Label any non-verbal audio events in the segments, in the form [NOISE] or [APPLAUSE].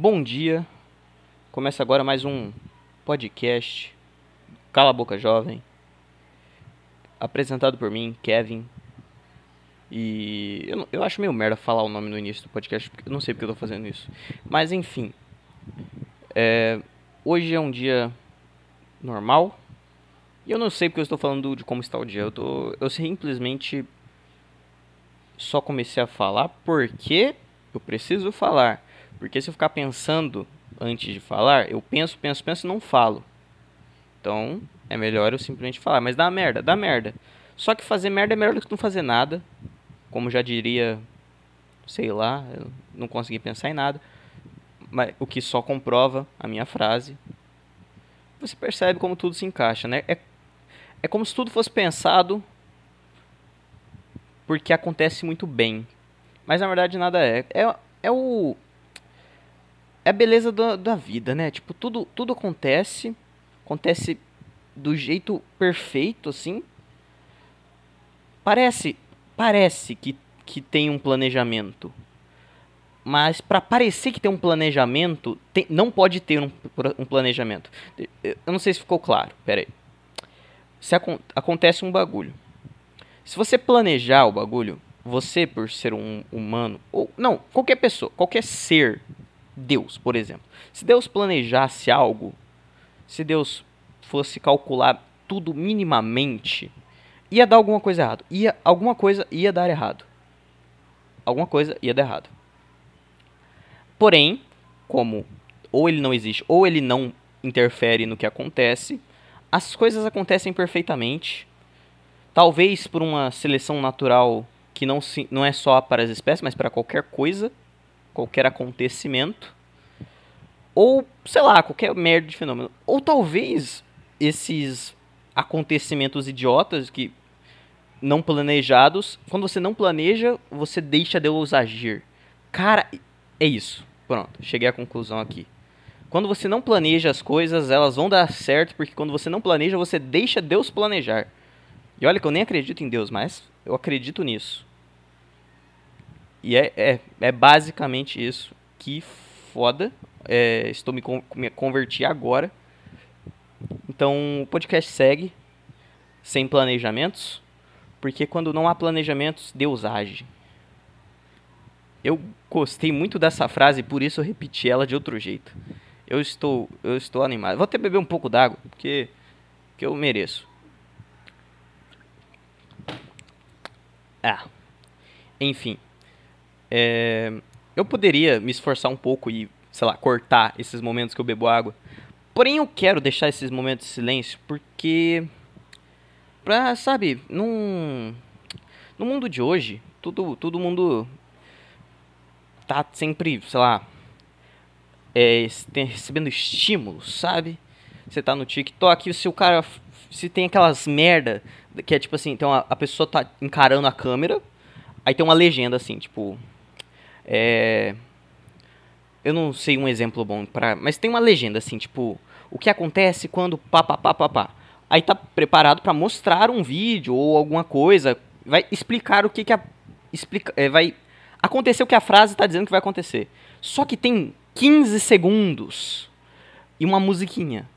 Bom dia. Começa agora mais um podcast Cala a Boca Jovem. Apresentado por mim, Kevin. E eu, eu acho meio merda falar o nome no início do podcast, porque eu não sei porque eu tô fazendo isso. Mas enfim. É, hoje é um dia normal. E eu não sei porque eu estou falando de como está o dia. Eu, tô, eu simplesmente só comecei a falar porque eu preciso falar. Porque se eu ficar pensando antes de falar, eu penso, penso, penso e não falo. Então, é melhor eu simplesmente falar. Mas dá merda, dá merda. Só que fazer merda é melhor do que não fazer nada. Como já diria, sei lá, eu não consegui pensar em nada. Mas o que só comprova a minha frase. Você percebe como tudo se encaixa, né? É, é como se tudo fosse pensado porque acontece muito bem. Mas na verdade nada é. É, é o. É a beleza da, da vida, né? Tipo, tudo, tudo acontece. Acontece do jeito perfeito, assim. Parece. Parece que, que tem um planejamento. Mas para parecer que tem um planejamento, tem- não pode ter um, um planejamento. Eu não sei se ficou claro. Pera aí. Se acon- acontece um bagulho. Se você planejar o bagulho, você, por ser um humano, ou não, qualquer pessoa, qualquer ser, Deus, por exemplo. Se Deus planejasse algo, se Deus fosse calcular tudo minimamente, ia dar alguma coisa errado. Ia, alguma coisa ia dar errado. Alguma coisa ia dar errado. Porém, como ou ele não existe ou ele não interfere no que acontece, as coisas acontecem perfeitamente. Talvez por uma seleção natural que não, se, não é só para as espécies, mas para qualquer coisa, qualquer acontecimento. Ou, sei lá, qualquer merda de fenômeno. Ou talvez esses acontecimentos idiotas que não planejados, quando você não planeja, você deixa Deus agir. Cara, é isso. Pronto, cheguei à conclusão aqui. Quando você não planeja as coisas, elas vão dar certo, porque quando você não planeja, você deixa Deus planejar. E olha que eu nem acredito em Deus, mas eu acredito nisso. E é, é, é basicamente isso. Que foda. É, estou me, con me converti agora. Então o podcast segue sem planejamentos. Porque quando não há planejamentos, Deus age. Eu gostei muito dessa frase, por isso eu repeti ela de outro jeito. Eu estou, eu estou animado. Vou até beber um pouco d'água, porque, porque eu mereço. Ah, enfim. É, eu poderia me esforçar um pouco e, sei lá, cortar esses momentos que eu bebo água. Porém, eu quero deixar esses momentos de silêncio porque. Pra, sabe, num. No mundo de hoje, tudo, todo mundo tá sempre, sei lá, é, recebendo estímulos, sabe? Você tá no TikTok e se o cara. Se tem aquelas merda que é tipo assim, então a, a pessoa tá encarando a câmera, aí tem uma legenda assim, tipo. É. Eu não sei um exemplo bom para, mas tem uma legenda assim, tipo, o que acontece quando pá pá pá pá pá. Aí tá preparado pra mostrar um vídeo ou alguma coisa, vai explicar o que que a explica, é, vai acontecer o que a frase tá dizendo que vai acontecer. Só que tem 15 segundos e uma musiquinha.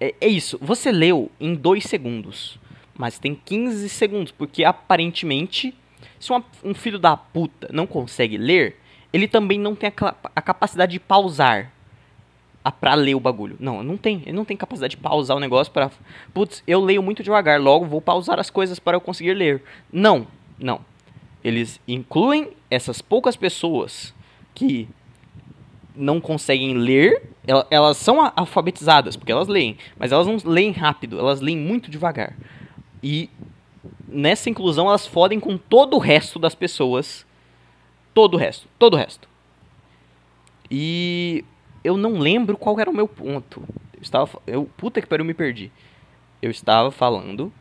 É, é isso, você leu em 2 segundos, mas tem 15 segundos, porque aparentemente, se uma- um filho da puta não consegue ler, ele também não tem a, a capacidade de pausar a, pra ler o bagulho. Não, não tem. Ele não tem capacidade de pausar o negócio para Putz, eu leio muito devagar, logo vou pausar as coisas para eu conseguir ler. Não, não. Eles incluem essas poucas pessoas que não conseguem ler, el- elas são alfabetizadas, porque elas leem, mas elas não leem rápido, elas leem muito devagar. E nessa inclusão elas fodem com todo o resto das pessoas. Todo o resto, todo o resto. E eu não lembro qual era o meu ponto. Eu estava eu puta que pariu, me perdi. Eu estava falando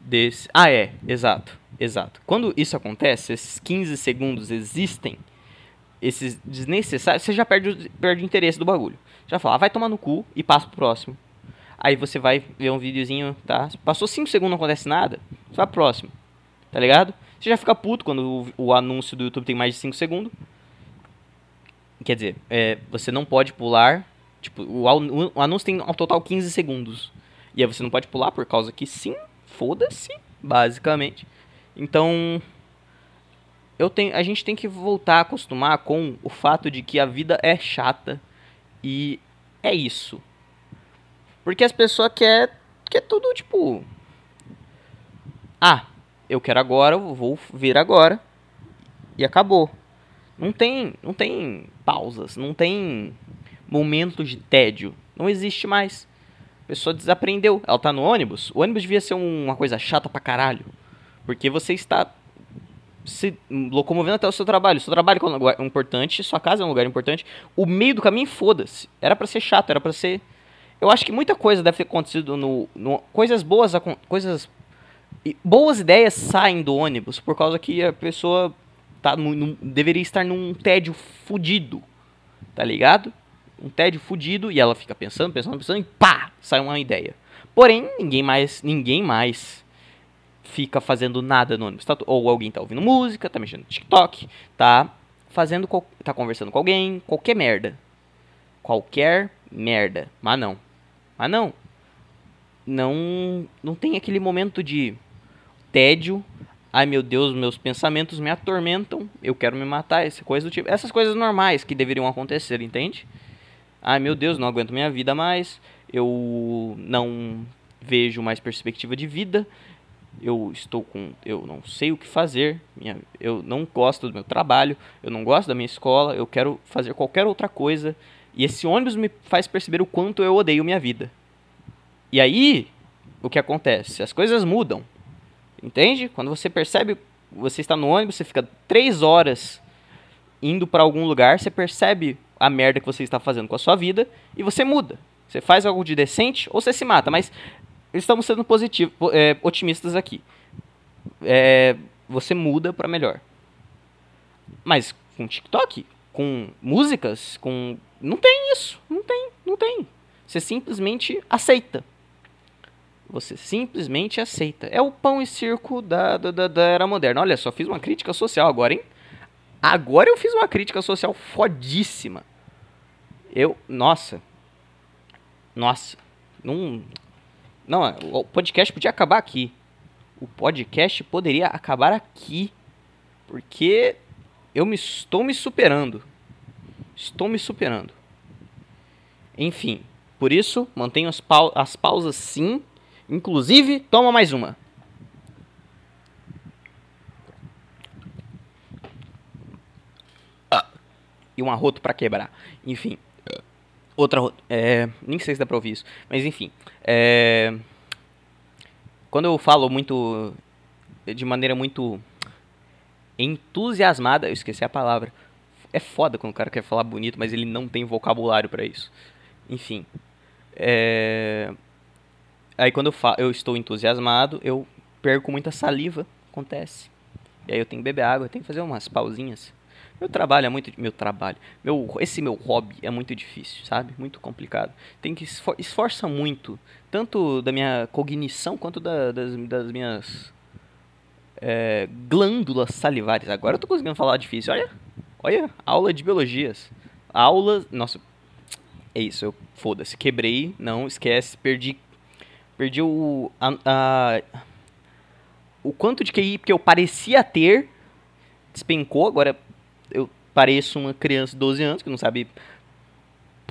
desse Ah, é, exato, exato. Quando isso acontece, esses 15 segundos existem, esses desnecessários, você já perde, o- perde o interesse do bagulho. Já fala, ah, vai tomar no cu e passa pro próximo. Aí você vai ver um videozinho, tá? Passou 5 segundos não acontece nada, você vai pro próximo. Tá ligado? Você já fica puto quando o, o anúncio do YouTube tem mais de 5 segundos. quer dizer, é, você não pode pular. Tipo, o, o, anúncio tem ao total 15 segundos. E aí você não pode pular por causa que sim, foda-se, basicamente. Então, eu tenho, a gente tem que voltar a acostumar com o fato de que a vida é chata e é isso. Porque as pessoas querem quer tudo tipo. Ah, eu quero agora, eu vou vir agora. E acabou. Não tem, não tem pausas, não tem momentos de tédio. Não existe mais. A pessoa desaprendeu. Ela tá no ônibus. O ônibus devia ser uma coisa chata pra caralho. Porque você está se locomovendo até o seu trabalho. O seu trabalho é um lugar importante, sua casa é um lugar importante. O meio do caminho, foda-se. Era para ser chato, era para ser. Eu acho que muita coisa deve ter acontecido no. no coisas boas. Coisas. Boas ideias saem do ônibus por causa que a pessoa tá no, deveria estar num tédio fudido. Tá ligado? Um tédio fudido e ela fica pensando, pensando, pensando e pá! Sai uma ideia. Porém, ninguém mais. Ninguém mais fica fazendo nada no ônibus. Tá, ou alguém tá ouvindo música, tá mexendo no TikTok, tá fazendo. tá conversando com alguém, qualquer merda. Qualquer merda. Mas não. Mas não. Não. Não tem aquele momento de tédio. Ai meu Deus, meus pensamentos me atormentam. Eu quero me matar. Essa coisa do tipo. Essas coisas normais que deveriam acontecer, entende? Ai meu Deus, não aguento minha vida mais. Eu não vejo mais perspectiva de vida eu estou com eu não sei o que fazer minha, eu não gosto do meu trabalho eu não gosto da minha escola eu quero fazer qualquer outra coisa e esse ônibus me faz perceber o quanto eu odeio minha vida e aí o que acontece as coisas mudam entende quando você percebe você está no ônibus você fica três horas indo para algum lugar você percebe a merda que você está fazendo com a sua vida e você muda você faz algo de decente ou você se mata mas estamos sendo positivos, é, otimistas aqui. É, você muda para melhor. Mas com TikTok, com músicas, com não tem isso, não tem, não tem. Você simplesmente aceita. Você simplesmente aceita. É o pão e circo da, da, da era moderna. Olha só, fiz uma crítica social agora, hein? Agora eu fiz uma crítica social fodíssima. Eu, nossa. Nossa. Não, não, o podcast podia acabar aqui. O podcast poderia acabar aqui. Porque eu me, estou me superando. Estou me superando. Enfim, por isso, mantenho as, pau as pausas sim. Inclusive, toma mais uma. Ah, e um arroto para quebrar. Enfim. Outra. É, nem sei se dá pra ouvir isso. Mas enfim. É, quando eu falo muito. De maneira muito. Entusiasmada. Eu esqueci a palavra. É foda quando o cara quer falar bonito, mas ele não tem vocabulário para isso. Enfim. É, aí quando eu, falo, eu estou entusiasmado, eu perco muita saliva. Acontece. E aí eu tenho que beber água, eu tenho que fazer umas pausinhas. Meu trabalho é muito. Meu trabalho. Meu, esse meu hobby é muito difícil, sabe? Muito complicado. Tem que esfor, esforça muito. Tanto da minha cognição quanto da, das, das minhas é, glândulas salivares. Agora eu tô conseguindo falar difícil. Olha. Olha, aula de biologias. Aula. Nossa. É isso, eu. Foda-se. Quebrei. Não, esquece. Perdi. Perdi o. A, a, o quanto de QI que eu parecia ter. Despencou. Agora eu pareço uma criança de 12 anos que não sabe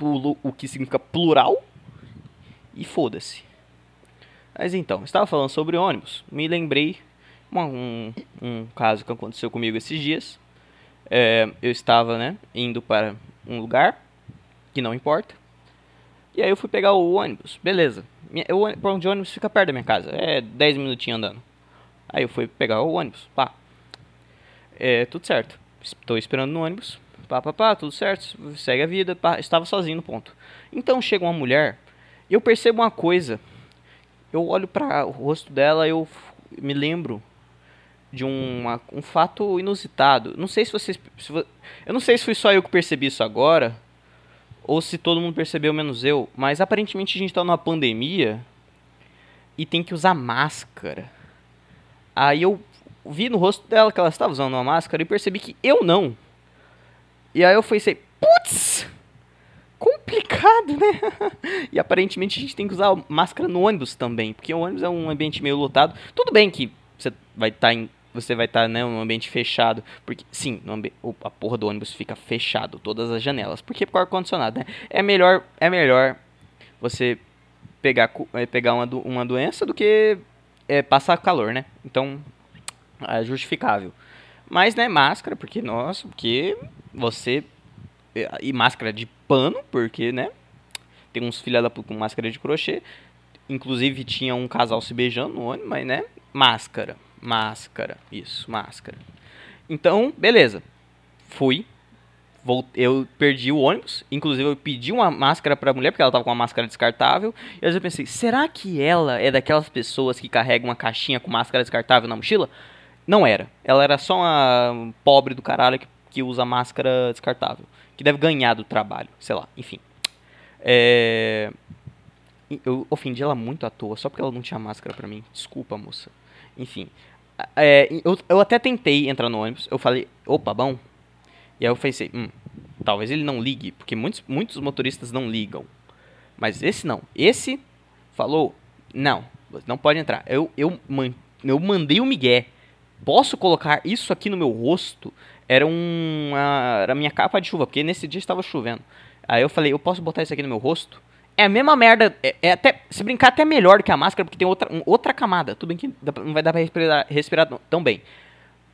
o que significa plural. E foda-se. Mas então, estava falando sobre ônibus. Me lembrei um, um caso que aconteceu comigo esses dias. É, eu estava né, indo para um lugar que não importa. E aí eu fui pegar o ônibus. Beleza. O ponto de ônibus fica perto da minha casa. É 10 minutinhos andando. Aí eu fui pegar o ônibus. Pá. É, tudo certo. Estou esperando no ônibus. Pá, pá, pá, tudo certo. Segue a vida. Pá, estava sozinho no ponto. Então chega uma mulher. Eu percebo uma coisa. Eu olho para o rosto dela. Eu me lembro de uma, um fato inusitado. Não sei se vocês. Se, eu não sei se foi só eu que percebi isso agora. Ou se todo mundo percebeu, menos eu. Mas aparentemente a gente está numa pandemia. E tem que usar máscara. Aí eu vi no rosto dela que ela estava usando uma máscara e percebi que eu não. E aí eu pensei, putz, complicado, né? [LAUGHS] e aparentemente a gente tem que usar máscara no ônibus também, porque o ônibus é um ambiente meio lotado. Tudo bem que você vai estar tá em você vai estar tá, né, num ambiente fechado. Porque, sim, a porra do ônibus fica fechado, todas as janelas. Porque por ar-condicionado, né? É melhor, é melhor você pegar, é, pegar uma, uma doença do que é, passar calor, né? Então, é justificável. Mas, né, máscara, porque, nossa, porque você. É, e máscara de pano, porque, né? Tem uns filha da com máscara de crochê. Inclusive tinha um casal se beijando no ônibus, mas, né? Máscara. Máscara. Isso, máscara. Então, beleza. Fui. Voltei, eu perdi o ônibus. Inclusive, eu pedi uma máscara pra mulher, porque ela tava com uma máscara descartável. E aí eu pensei, será que ela é daquelas pessoas que carregam uma caixinha com máscara descartável na mochila? Não era. Ela era só uma pobre do caralho que, que usa máscara descartável. Que deve ganhar do trabalho, sei lá, enfim. É... Eu ofendi ela muito à toa, só porque ela não tinha máscara pra mim. Desculpa, moça. Enfim. É, eu, eu até tentei entrar no ônibus. Eu falei, opa, bom. E aí eu pensei, hum, talvez ele não ligue, porque muitos, muitos motoristas não ligam. Mas esse não. Esse falou, não, não pode entrar. Eu, eu, eu mandei o Miguel. Posso colocar isso aqui no meu rosto? Era um. Era a minha capa de chuva, porque nesse dia estava chovendo. Aí eu falei, eu posso botar isso aqui no meu rosto? É a mesma merda. É, é, até. Se brincar, até melhor que a máscara, porque tem outra, um, outra camada. Tudo bem que não vai dar pra respirar, respirar tão bem.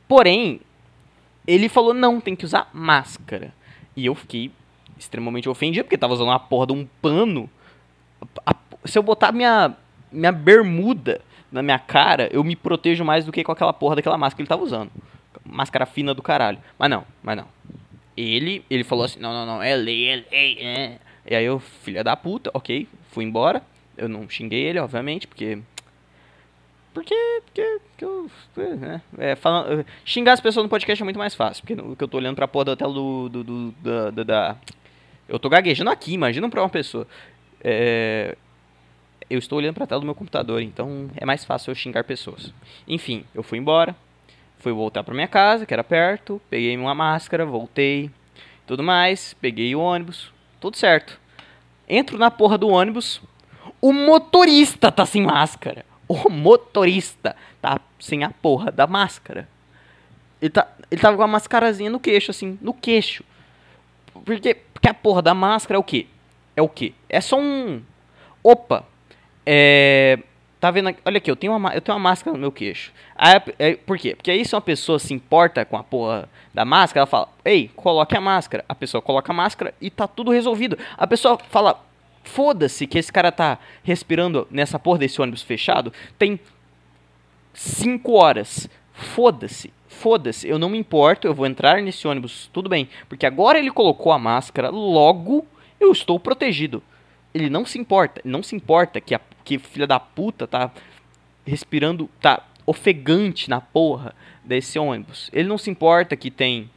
Porém, ele falou: não, tem que usar máscara. E eu fiquei extremamente ofendido, porque tava usando uma porra de um pano. A, se eu botar minha, minha bermuda na minha cara, eu me protejo mais do que com aquela porra daquela máscara que ele tava usando. Máscara fina do caralho. Mas não, mas não. Ele, ele falou assim: não, não, não, é lei, é lei, é. E aí eu, filha da puta, ok, fui embora. Eu não xinguei ele, obviamente, porque. Porque. Porque. porque eu, né, é, falando, xingar as pessoas no podcast é muito mais fácil. Porque, porque eu tô olhando pra porra da tela do. do, do da, da, da, Eu tô gaguejando aqui, imagina pra uma pessoa. É, eu estou olhando pra tela do meu computador, então é mais fácil eu xingar pessoas. Enfim, eu fui embora. Fui voltar pra minha casa, que era perto. Peguei uma máscara, voltei. Tudo mais. Peguei o ônibus tudo certo. Entro na porra do ônibus, o motorista tá sem máscara. O motorista tá sem a porra da máscara. Ele, tá, ele tava com uma mascarazinha no queixo, assim, no queixo. Porque, porque a porra da máscara é o quê? É o quê? É só um. Opa! É. Tá vendo? Aqui? Olha aqui, eu tenho, uma, eu tenho uma máscara no meu queixo. Aí, é, por quê? Porque aí se uma pessoa se importa com a porra da máscara, ela fala, ei, coloque a máscara. A pessoa coloca a máscara e tá tudo resolvido. A pessoa fala, foda-se que esse cara tá respirando nessa porra desse ônibus fechado. Tem 5 horas. Foda-se. Foda-se, eu não me importo, eu vou entrar nesse ônibus, tudo bem. Porque agora ele colocou a máscara, logo eu estou protegido. Ele não se importa, não se importa que a que filha da puta tá respirando, tá ofegante na porra desse ônibus. Ele não se importa que tem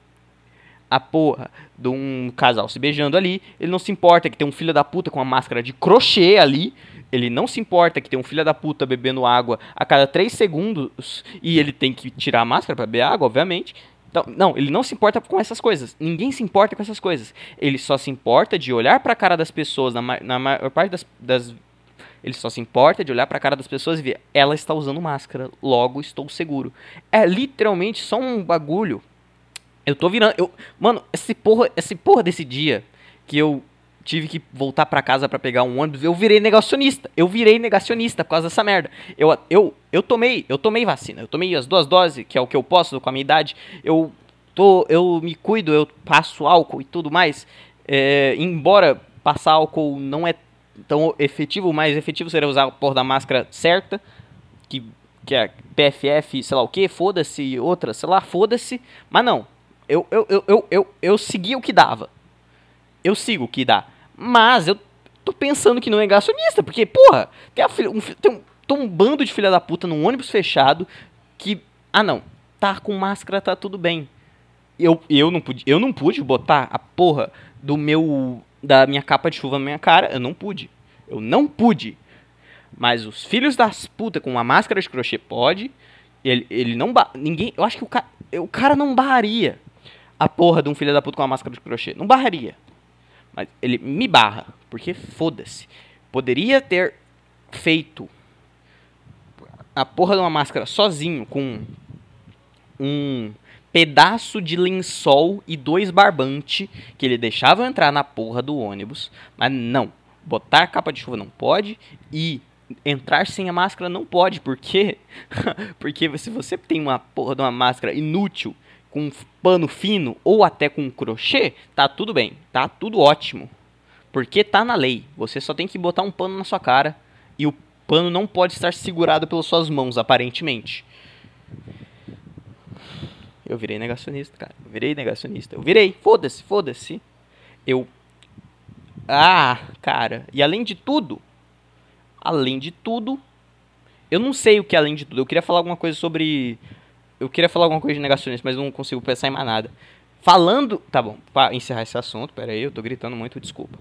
a porra de um casal se beijando ali. Ele não se importa que tem um filho da puta com uma máscara de crochê ali. Ele não se importa que tem um filho da puta bebendo água a cada 3 segundos e ele tem que tirar a máscara para beber água, obviamente. Então, não, ele não se importa com essas coisas. Ninguém se importa com essas coisas. Ele só se importa de olhar para a cara das pessoas, na, na maior parte das, das ele só se importa de olhar para a cara das pessoas e ver, ela está usando máscara, logo estou seguro. É literalmente só um bagulho. Eu tô virando, eu, mano, esse porra, esse porra desse dia que eu tive que voltar para casa para pegar um ônibus, eu virei negacionista. Eu virei negacionista por causa dessa merda. Eu, eu, eu tomei, eu tomei vacina. Eu tomei as duas doses, que é o que eu posso com a minha idade. Eu tô, eu me cuido, eu passo álcool e tudo mais. É, embora passar álcool não é então, efetivo, o mais efetivo seria usar a porra da máscara certa, que, que é PFF, sei lá o que, foda-se, outra, sei lá, foda-se. Mas não, eu, eu, eu, eu, eu, eu segui o que dava. Eu sigo o que dá. Mas eu tô pensando que não é negacionista, porque, porra, tem, um, tem, um, tem um bando de filha da puta num ônibus fechado que, ah não, tá com máscara, tá tudo bem. Eu, eu, não pude, eu não pude botar a porra do meu da minha capa de chuva na minha cara, eu não pude. Eu não pude. Mas os filhos das putas com uma máscara de crochê pode. Ele, ele não. Ninguém. Eu acho que o cara. O cara não barraria a porra de um filho da puta com uma máscara de crochê. Não barraria. Mas ele me barra, porque foda-se. Poderia ter feito a porra de uma máscara sozinho, com um pedaço de lençol e dois barbantes que ele deixava entrar na porra do ônibus. Mas não, botar capa de chuva não pode e entrar sem a máscara não pode, porque [LAUGHS] porque se você tem uma porra de uma máscara inútil com um pano fino ou até com crochê, tá tudo bem, tá tudo ótimo. Porque tá na lei. Você só tem que botar um pano na sua cara e o pano não pode estar segurado pelas suas mãos, aparentemente. Eu virei negacionista, cara. Eu virei negacionista. Eu virei. Foda-se, foda-se. Eu. Ah, cara. E além de tudo. Além de tudo. Eu não sei o que é além de tudo. Eu queria falar alguma coisa sobre eu queria falar alguma coisa de negacionista, mas não consigo pensar em mais nada. Falando. Tá bom, para encerrar esse assunto, pera aí, eu tô gritando muito, desculpa.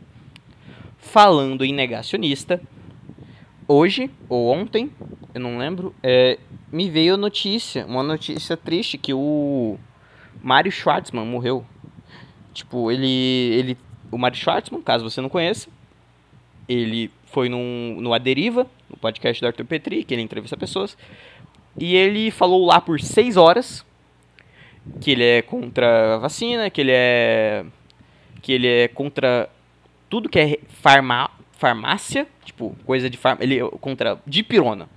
Falando em negacionista, hoje, ou ontem, eu não lembro, é, me veio notícia, uma notícia triste, que o Mário Schwartzman morreu. Tipo, ele. ele o Mário Schwartzman, caso você não conheça, ele foi num, no A Deriva, no podcast do Arthur Petri, que ele entrevista pessoas. E ele falou lá por seis horas que ele é contra a vacina, que ele é que ele é contra tudo que é farma, farmácia, tipo, coisa de farmácia, ele é contra dipirona.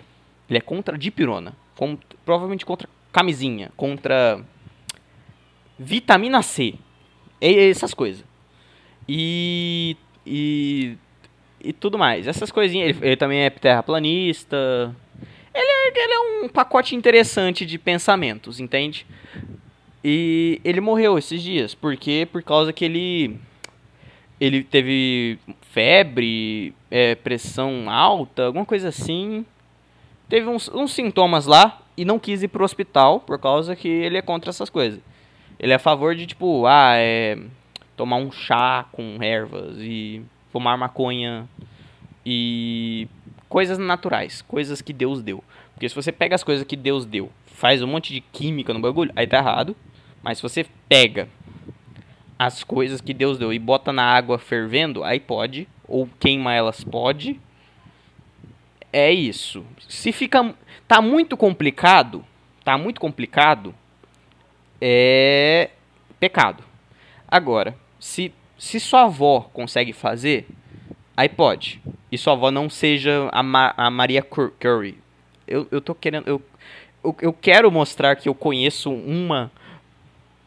Ele é contra dipirona, com, provavelmente contra camisinha, contra vitamina C. Essas coisas. E e e tudo mais. Essas coisinhas, ele, ele também é terraplanista, ele é, ele é um pacote interessante de pensamentos, entende? E ele morreu esses dias, porque por causa que ele ele teve febre, é, pressão alta, alguma coisa assim. Teve uns, uns sintomas lá e não quis ir pro hospital por causa que ele é contra essas coisas. Ele é a favor de tipo, ah, é tomar um chá com ervas e fumar maconha e coisas naturais, coisas que Deus deu. Porque se você pega as coisas que Deus deu, faz um monte de química no bagulho, aí tá errado. Mas se você pega as coisas que Deus deu e bota na água fervendo, aí pode. Ou queima elas, pode. É isso. Se fica. Tá muito complicado. Tá muito complicado. É. Pecado. Agora, se, se sua avó consegue fazer, aí pode e sua avó não seja a, Ma a Maria Curry. Eu, eu tô querendo. Eu, eu, eu quero mostrar que eu conheço uma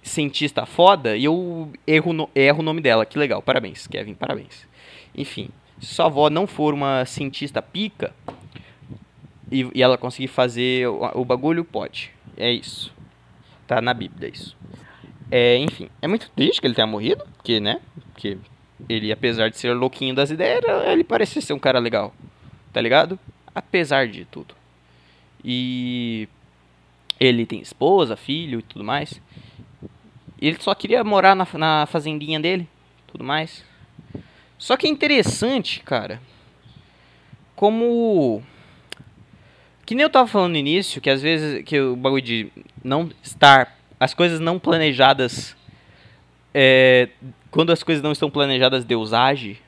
cientista foda e eu erro, no, erro o nome dela. Que legal, parabéns, Kevin, parabéns. Enfim, se sua avó não for uma cientista pica e, e ela conseguir fazer o, o, bagulho, pode. É isso. Tá na Bíblia, é isso. É, enfim, é muito triste que ele tenha morrido, porque, né? Porque ele, apesar de ser louquinho das ideias, ele parecia ser um cara legal. Tá ligado? Apesar de tudo. E ele tem esposa, filho e tudo mais. Ele só queria morar na, na fazendinha dele, tudo mais. Só que é interessante, cara, como que nem eu tava falando no início, que às vezes que o bagulho de não estar as coisas não planejadas é, quando as coisas não estão planejadas, Deus age.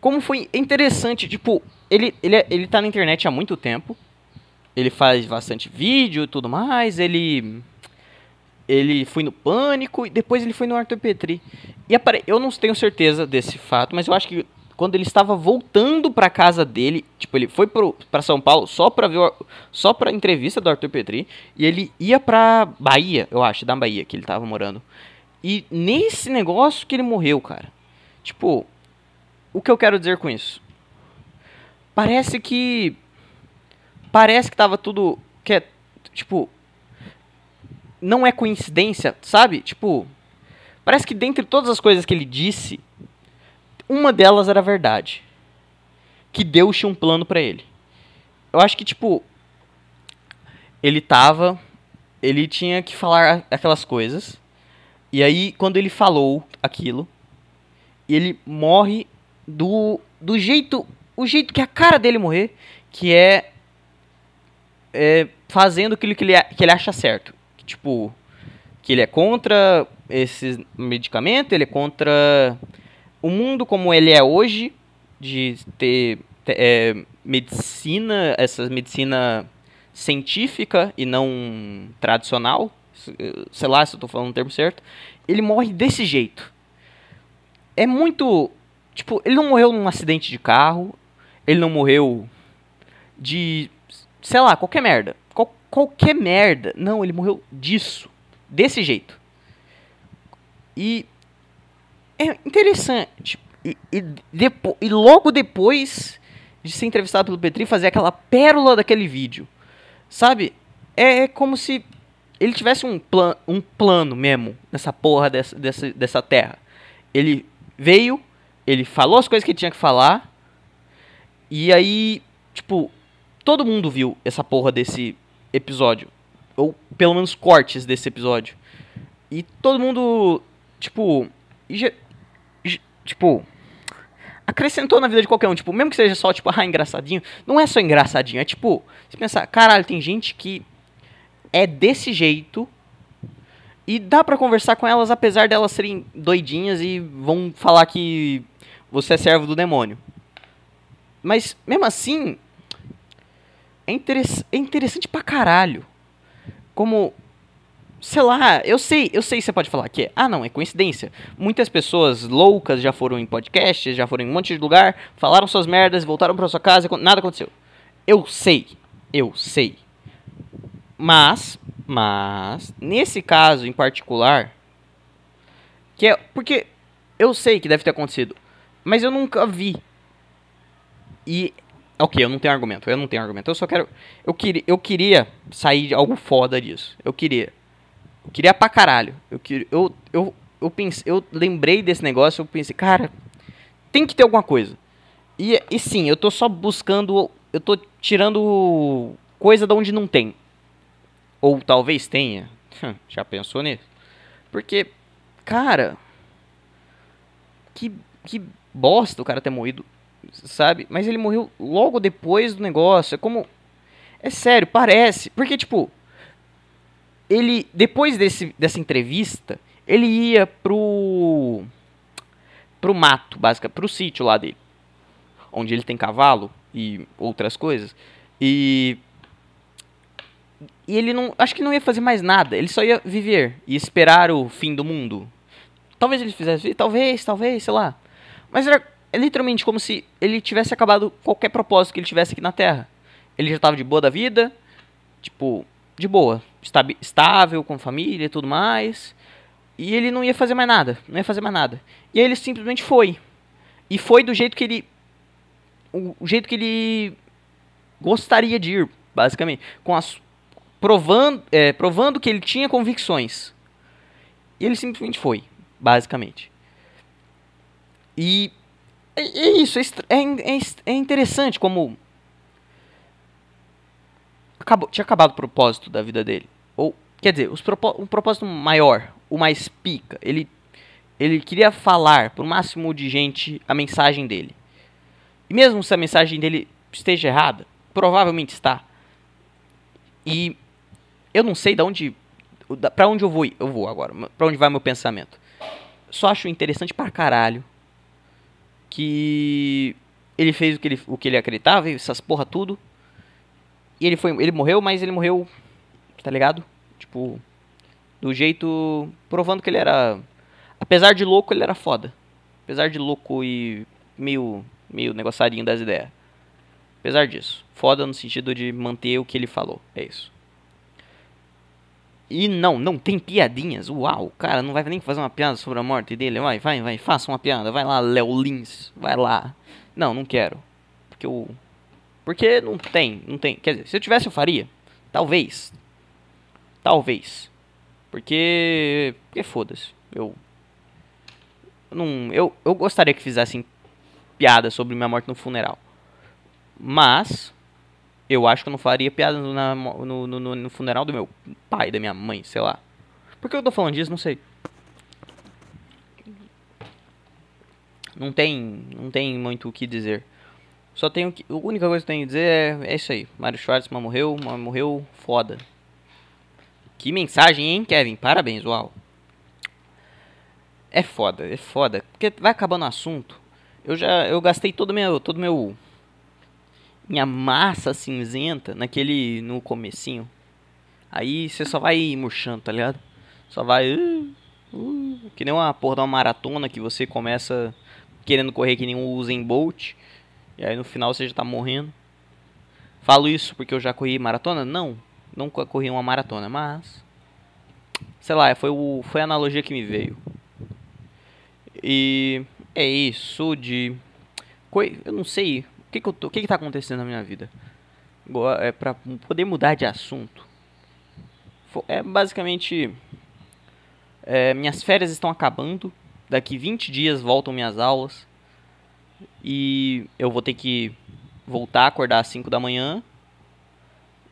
Como foi interessante, tipo, ele, ele, é, ele tá na internet há muito tempo. Ele faz bastante vídeo e tudo mais. Ele. Ele foi no Pânico e depois ele foi no Arthur Petri. E apare... eu não tenho certeza desse fato, mas eu acho que quando ele estava voltando para casa dele, tipo, ele foi para São Paulo só para ver o... só para entrevista do Arthur Petri e ele ia para Bahia, eu acho, da Bahia que ele estava morando. E nesse negócio que ele morreu, cara. Tipo, o que eu quero dizer com isso? Parece que. Parece que tava tudo. Que é. Tipo. Não é coincidência, sabe? Tipo. Parece que dentre todas as coisas que ele disse, uma delas era verdade. Que Deus tinha um plano para ele. Eu acho que, tipo. Ele tava. Ele tinha que falar aquelas coisas. E aí, quando ele falou aquilo, ele morre do, do jeito. O jeito que a cara dele morrer, que é, é fazendo aquilo que ele, que ele acha certo. Tipo, que ele é contra esse medicamento, ele é contra o mundo como ele é hoje, de ter, é, medicina, essa medicina científica e não tradicional, sei lá se eu tô falando o termo certo, ele morre desse jeito. É muito. Tipo, ele não morreu num acidente de carro, ele não morreu de. sei lá, qualquer merda. Qual, qualquer merda. Não, ele morreu disso. Desse jeito. E. É interessante. E, e, depo, e logo depois de ser entrevistado pelo Petri, fazer aquela pérola daquele vídeo. Sabe? É, é como se ele tivesse um, plan, um plano mesmo nessa porra dessa, dessa, dessa terra. Ele veio, ele falou as coisas que ele tinha que falar, e aí, tipo, todo mundo viu essa porra desse episódio. Ou pelo menos cortes desse episódio. E todo mundo, tipo. Já, tipo. Acrescentou na vida de qualquer um. Tipo, mesmo que seja só, tipo, [LAUGHS] ah, engraçadinho. Não é só engraçadinho. É tipo. Você pensar, caralho, tem gente que é desse jeito. E dá para conversar com elas apesar delas serem doidinhas e vão falar que você é servo do demônio. Mas mesmo assim, é, interess é interessante pra caralho. Como sei lá, eu sei, eu sei que você pode falar que é, ah não, é coincidência. Muitas pessoas loucas já foram em podcasts, já foram em um monte de lugar, falaram suas merdas, voltaram para sua casa, nada aconteceu. Eu sei, eu sei. Mas, mas, nesse caso em particular, que é porque eu sei que deve ter acontecido, mas eu nunca vi. E ok, eu não tenho argumento, eu não tenho argumento. Eu só quero, eu queria, eu queria sair de algo foda disso. Eu queria, eu queria pra caralho. Eu queria, eu, eu, eu pensei, eu lembrei desse negócio, eu pensei, cara, tem que ter alguma coisa. E, e sim, eu tô só buscando, eu tô tirando coisa de onde não tem. Ou talvez tenha. Já pensou nisso? Porque, cara. Que, que bosta o cara ter morrido, sabe? Mas ele morreu logo depois do negócio. É como. É sério, parece. Porque, tipo. Ele. Depois desse, dessa entrevista, ele ia pro. pro mato, basicamente. Pro sítio lá dele. Onde ele tem cavalo e outras coisas. E e ele não. Acho que não ia fazer mais nada. Ele só ia viver e esperar o fim do mundo. Talvez ele fizesse. Talvez, talvez, sei lá. Mas era é literalmente como se ele tivesse acabado qualquer propósito que ele tivesse aqui na Terra. Ele já estava de boa da vida. Tipo, de boa. Estável, com família e tudo mais. E ele não ia fazer mais nada. Não ia fazer mais nada. E aí ele simplesmente foi. E foi do jeito que ele. O jeito que ele gostaria de ir, basicamente. Com as provando, é, provando que ele tinha convicções. E ele simplesmente foi, basicamente. E é, é isso, é, é, é interessante como acabou, tinha acabado o propósito da vida dele. Ou, quer dizer, os propó um propósito maior, o mais pica. Ele, ele queria falar para o máximo de gente a mensagem dele. E mesmo se a mensagem dele esteja errada, provavelmente está. E eu não sei de onde. para onde eu vou Eu vou agora. para onde vai meu pensamento. Só acho interessante pra caralho. Que. Ele fez o que ele, o que ele acreditava, essas porra tudo. E ele foi. Ele morreu, mas ele morreu. Tá ligado? Tipo. Do jeito. Provando que ele era. Apesar de louco, ele era foda. Apesar de louco e meio. meio negociadinho das ideias. Apesar disso. Foda no sentido de manter o que ele falou. É isso. E não, não tem piadinhas. Uau, cara não vai nem fazer uma piada sobre a morte dele. Vai, vai, vai, faça uma piada. Vai lá, Léo Lins, vai lá. Não, não quero. Porque eu. Porque não tem, não tem. Quer dizer, se eu tivesse, eu faria. Talvez. Talvez. Porque. Porque foda-se. Eu. Não, eu, eu gostaria que fizessem piada sobre minha morte no funeral. Mas eu acho que eu não faria piada na, no, no, no, funeral do meu pai, da minha mãe, sei lá. Por que eu tô falando disso? Não sei. Não tem, não tem muito o que dizer. Só tenho que. A única coisa que eu tenho que dizer é, é isso aí. Mário Schwartzman morreu, morreu foda. Que mensagem, hein, Kevin? Parabéns, uau. é foda, é foda. Porque vai acabando o assunto. Eu já eu gastei todo meu todo meu minha massa cinzenta naquele no comecinho. Aí você só vai murchando, tá ligado? Só vai uh, uh, que nem uma porra de uma maratona que você começa querendo correr que nem um Usain Bolt e aí no final você já tá morrendo. Falo isso porque eu já corri maratona? Não, nunca corri uma maratona, mas sei lá, foi o foi a analogia que me veio. E é isso de eu não sei que que, eu tô, o que que tá acontecendo na minha vida. É para poder mudar de assunto. É basicamente é, minhas férias estão acabando. Daqui 20 dias voltam minhas aulas. E eu vou ter que voltar acordar às 5 da manhã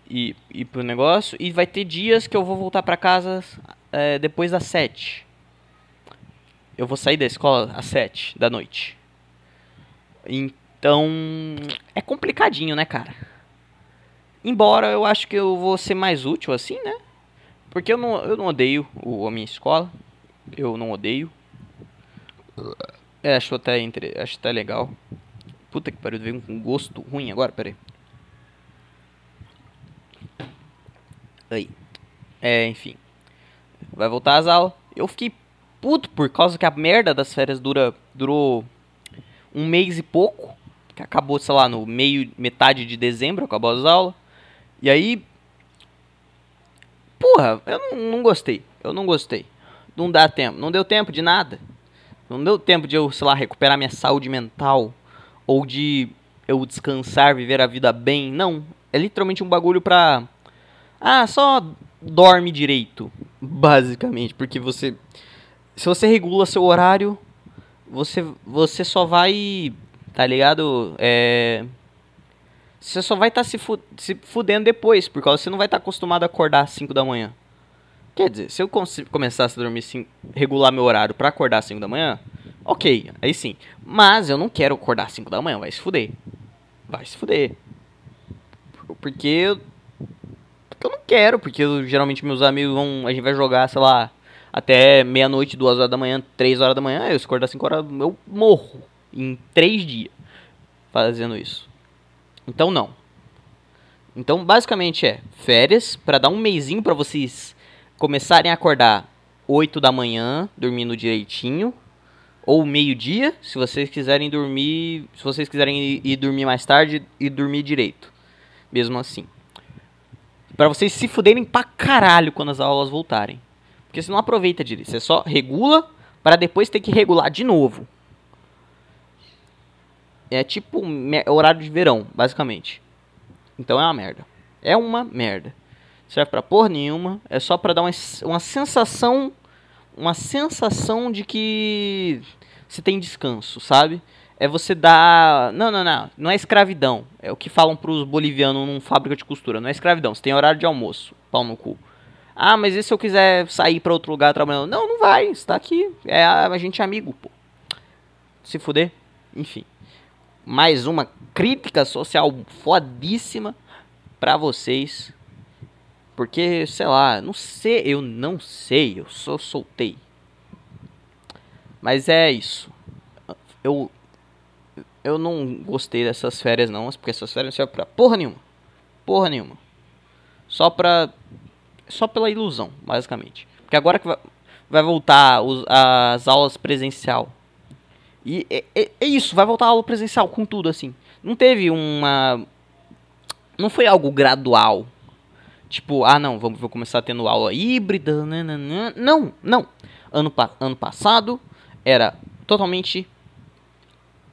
e ir pro negócio. E vai ter dias que eu vou voltar para casa é, depois das 7. Eu vou sair da escola às 7 da noite. Então é complicadinho, né, cara? Embora eu acho que eu vou ser mais útil assim, né? Porque eu não, eu não odeio o, a minha escola. Eu não odeio. É, acho até, entre, acho até legal. Puta que pariu, veio um gosto ruim agora, peraí. Aí. É, enfim. Vai voltar às aulas. Eu fiquei puto por causa que a merda das férias dura, durou um mês e pouco. Que acabou, sei lá, no meio, metade de dezembro, acabou as aulas. E aí. Porra, eu não, não gostei. Eu não gostei. Não dá tempo. Não deu tempo de nada. Não deu tempo de eu, sei lá, recuperar minha saúde mental. Ou de eu descansar, viver a vida bem. Não. É literalmente um bagulho pra. Ah, só dorme direito. [LAUGHS] Basicamente. Porque você. Se você regula seu horário, você, você só vai. Tá ligado? É. Você só vai estar tá se, fu se fudendo depois, porque você não vai estar tá acostumado a acordar às 5 da manhã. Quer dizer, se eu começasse a dormir regular meu horário para acordar às 5 da manhã, ok, aí sim. Mas eu não quero acordar às 5 da manhã, vai se fuder. Vai se fuder. Porque, porque eu não quero, porque eu, geralmente meus amigos vão. A gente vai jogar, sei lá, até meia-noite, duas horas da manhã, três horas da manhã. Eu se acordar às 5 horas, eu morro em três dias fazendo isso. Então não. Então basicamente é férias para dar um mêsinho para vocês começarem a acordar 8 da manhã, dormindo direitinho, ou meio-dia, se vocês quiserem dormir, se vocês quiserem ir, ir dormir mais tarde e dormir direito. Mesmo assim. Para vocês se fuderem pra caralho quando as aulas voltarem. Porque você não aproveita direito, você só regula para depois ter que regular de novo. É tipo horário de verão, basicamente. Então é uma merda. É uma merda serve pra porra nenhuma, é só pra dar uma, uma sensação, uma sensação de que você tem descanso, sabe? É você dar, não, não, não, não é escravidão, é o que falam pros bolivianos num fábrica de costura, não é escravidão, você tem horário de almoço, pau no cu. Ah, mas e se eu quiser sair para outro lugar trabalhando? Não, não vai, está aqui, é a, a gente é amigo, pô. Se fuder, enfim. Mais uma crítica social fodíssima para vocês porque, sei lá, não sei, eu não sei, eu só soltei. Mas é isso. Eu eu não gostei dessas férias não, porque essas férias não servem pra porra nenhuma. Porra nenhuma. Só pra só pela ilusão, basicamente. Porque agora que vai, vai voltar os, as aulas presencial. E é, é, é, isso, vai voltar a aula presencial com tudo assim. Não teve uma não foi algo gradual, Tipo, ah não, vamos, vou começar tendo aula híbrida. Nananã. Não, não. Ano, ano passado era totalmente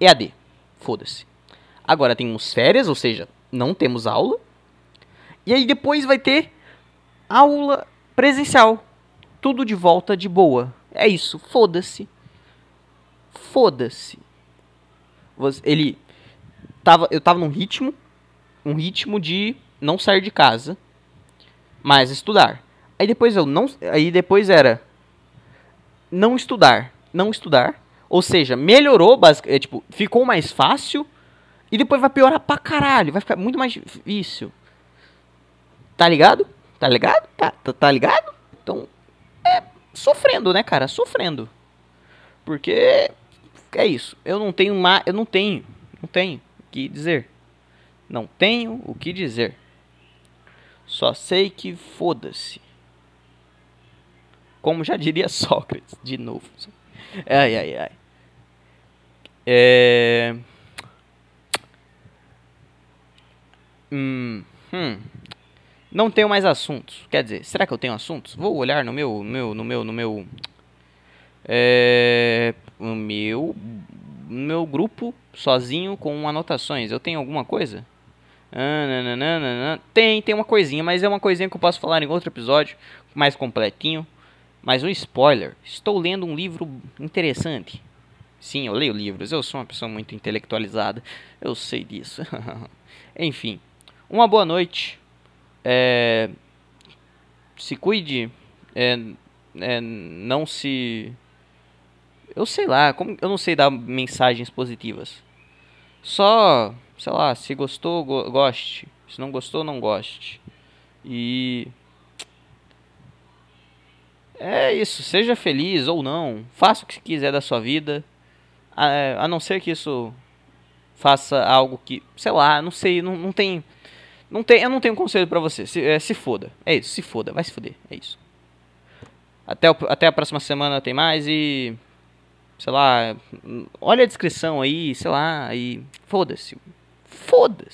EAD. Foda-se. Agora temos férias, ou seja, não temos aula. E aí depois vai ter aula presencial. Tudo de volta de boa. É isso, foda-se. Foda-se. Ele tava, eu tava num ritmo, um ritmo de não sair de casa mas estudar. Aí depois eu não, aí depois era não estudar, não estudar, ou seja, melhorou, basic, é, tipo, ficou mais fácil e depois vai piorar pra caralho, vai ficar muito mais difícil. Tá ligado? Tá ligado? Tá, tá, tá ligado? Então, é sofrendo, né, cara? Sofrendo. Porque é isso. Eu não tenho ma eu não tenho, não tenho o que dizer. Não tenho o que dizer. Só sei que foda-se. Como já diria [LAUGHS] Sócrates, de novo. Ai, ai, ai. É... Hum, hum. Não tenho mais assuntos. Quer dizer, será que eu tenho assuntos? Vou olhar no meu, no meu, no meu, no meu, é, no meu, meu grupo sozinho com anotações. Eu tenho alguma coisa? Ah, tem, tem uma coisinha, mas é uma coisinha que eu posso falar em outro episódio, mais completinho. Mas um spoiler, estou lendo um livro interessante. Sim, eu leio livros, eu sou uma pessoa muito intelectualizada, eu sei disso. [LAUGHS] Enfim, uma boa noite. É, se cuide. É, é, não se. Eu sei lá, como, eu não sei dar mensagens positivas. Só, sei lá, se gostou, go goste. Se não gostou, não goste. E. É isso, seja feliz ou não. Faça o que quiser da sua vida. A, a não ser que isso faça algo que, sei lá, não sei, não, não tem. Não tem, eu não tenho conselho para você. Se, é, se foda. É isso, se foda, vai se foder. É isso. Até, o, até a próxima semana tem mais e. Sei lá. Olha a descrição aí, sei lá. E. Foda-se. Foda-se.